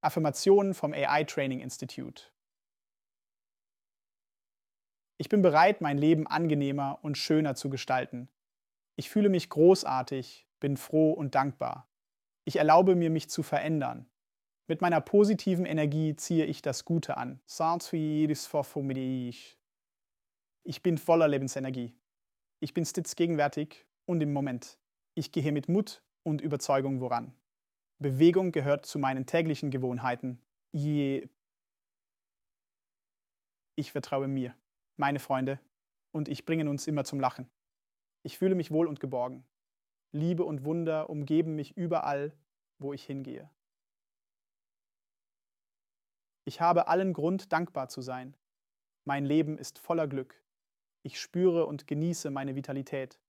Affirmationen vom AI Training Institute. Ich bin bereit, mein Leben angenehmer und schöner zu gestalten. Ich fühle mich großartig, bin froh und dankbar. Ich erlaube mir, mich zu verändern. Mit meiner positiven Energie ziehe ich das Gute an. Ich bin voller Lebensenergie. Ich bin stets gegenwärtig und im Moment. Ich gehe mit Mut und Überzeugung voran. Bewegung gehört zu meinen täglichen Gewohnheiten. Je ich vertraue mir, meine Freunde und ich bringen uns immer zum Lachen. Ich fühle mich wohl und geborgen. Liebe und Wunder umgeben mich überall, wo ich hingehe. Ich habe allen Grund, dankbar zu sein. Mein Leben ist voller Glück. Ich spüre und genieße meine Vitalität.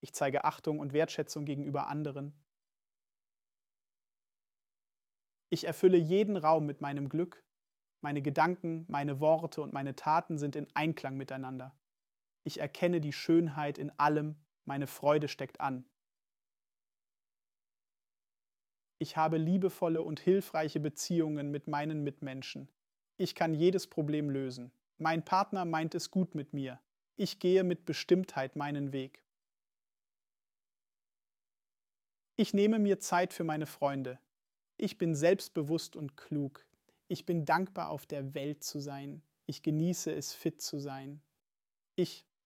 Ich zeige Achtung und Wertschätzung gegenüber anderen ich erfülle jeden Raum mit meinem Glück. Meine Gedanken, meine Worte und meine Taten sind in Einklang miteinander. Ich erkenne die Schönheit in allem, meine Freude steckt an. Ich habe liebevolle und hilfreiche Beziehungen mit meinen Mitmenschen. Ich kann jedes Problem lösen. Mein Partner meint es gut mit mir. Ich gehe mit Bestimmtheit meinen Weg. Ich nehme mir Zeit für meine Freunde. Ich bin selbstbewusst und klug. Ich bin dankbar, auf der Welt zu sein. Ich genieße es, fit zu sein. Ich